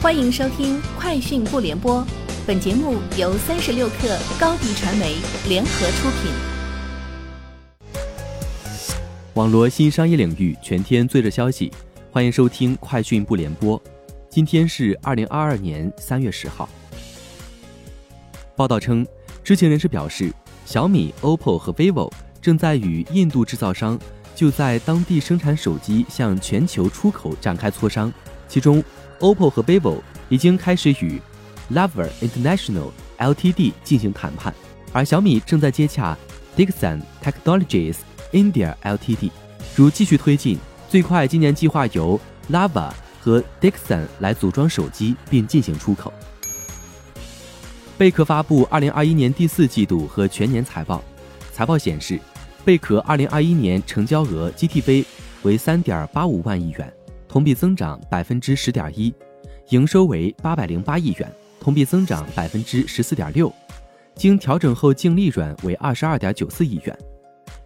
欢迎收听《快讯不联播》，本节目由三十六克高低传媒联合出品。网罗新商业领域全天最热消息，欢迎收听《快讯不联播》。今天是二零二二年三月十号。报道称，知情人士表示，小米、OPPO 和 vivo 正在与印度制造商就在当地生产手机向全球出口展开磋商，其中。OPPO 和 vivo 已经开始与 Lover International Ltd 进行谈判，而小米正在接洽 Dixon Technologies India Ltd，如继续推进，最快今年计划由 Lava 和 Dixon 来组装手机并进行出口。贝壳发布2021年第四季度和全年财报，财报显示，贝壳2021年成交额 GTV 为3.85万亿元。同比增长百分之十点一，营收为八百零八亿元，同比增长百分之十四点六，经调整后净利润为二十二点九四亿元。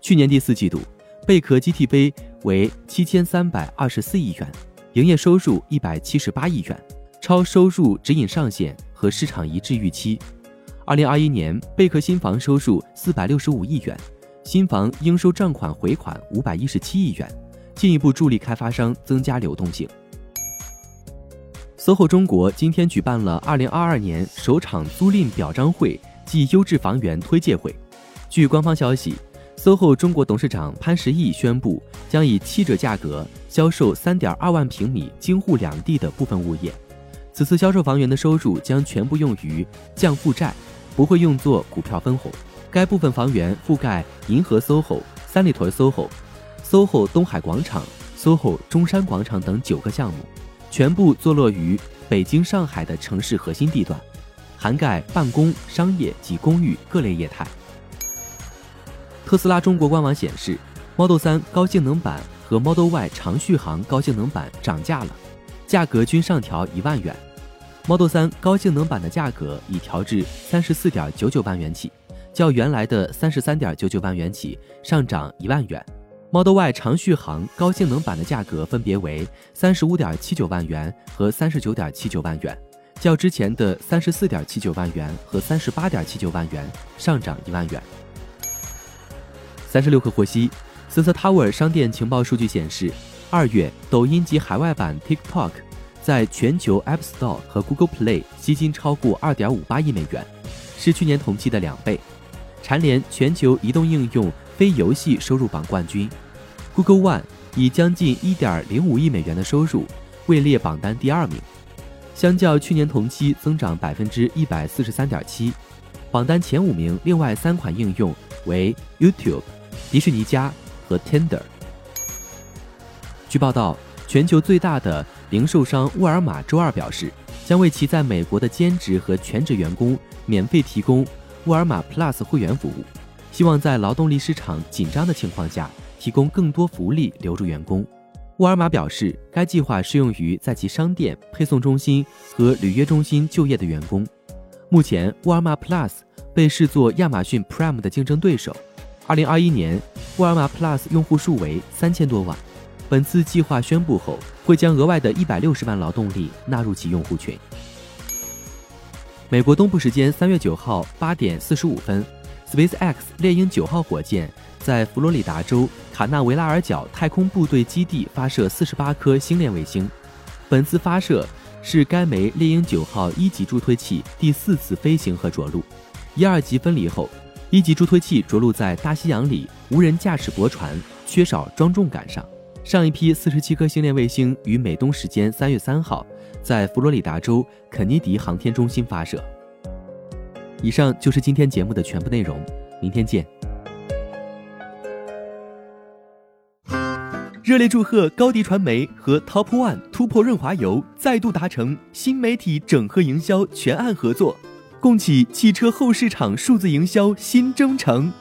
去年第四季度，贝壳 GTV 为七千三百二十四亿元，营业收入一百七十八亿元，超收入指引上限和市场一致预期。二零二一年，贝壳新房收入四百六十五亿元，新房应收账款回款五百一十七亿元。进一步助力开发商增加流动性。SOHO 中国今天举办了2022年首场租赁表彰会暨优质房源推介会。据官方消息，SOHO 中国董事长潘石屹宣布，将以七折价格销售3.2万平米京沪两地的部分物业。此次销售房源的收入将全部用于降负债，不会用作股票分红。该部分房源覆盖银河 SOHO、三里屯 SOHO。SOHO 东海广场、SOHO 中山广场等九个项目，全部坐落于北京、上海的城市核心地段，涵盖办公、商业及公寓各类业态。特斯拉中国官网显示，Model 3高性能版和 Model Y 长续航高性能版涨价了，价格均上调一万元。Model 3高性能版的价格已调至三十四点九九万元起，较原来的三十三点九九万元起上涨一万元。Model Y 长续航高性能版的价格分别为三十五点七九万元和三十九点七九万元，较之前的三十四点七九万元和三十八点七九万元上涨一万元。三十六氪获悉，Sensor Tower 商店情报数据显示，二月抖音及海外版 TikTok 在全球 App Store 和 Google Play 吸金超过二点五八亿美元，是去年同期的两倍，蝉联全球移动应用。非游戏收入榜冠军，Google One 以将近一点零五亿美元的收入位列榜单第二名，相较去年同期增长百分之一百四十三点七。榜单前五名另外三款应用为 YouTube、迪士尼家和 Tinder。据报道，全球最大的零售商沃尔玛周二表示，将为其在美国的兼职和全职员工免费提供沃尔玛 Plus 会员服务。希望在劳动力市场紧张的情况下，提供更多福利留住员工。沃尔玛表示，该计划适用于在其商店、配送中心和履约中心就业的员工。目前，沃尔玛 Plus 被视作亚马逊 Prime 的竞争对手。二零二一年，沃尔玛 Plus 用户数为三千多万。本次计划宣布后，会将额外的一百六十万劳动力纳入其用户群。美国东部时间三月九号八点四十五分。SpaceX 猎鹰九号火箭在佛罗里达州卡纳维拉尔角太空部队基地发射四十八颗星链卫星。本次发射是该枚猎鹰九号一级助推器第四次飞行和着陆。一二级分离后，一级助推器着陆在大西洋里无人驾驶驳船缺少装重杆上。上一批四十七颗星链卫星于美东时间三月三号在佛罗里达州肯尼迪航天中心发射。以上就是今天节目的全部内容，明天见。热烈祝贺高迪传媒和 Top One 突破润滑油再度达成新媒体整合营销全案合作，共启汽车后市场数字营销新征程。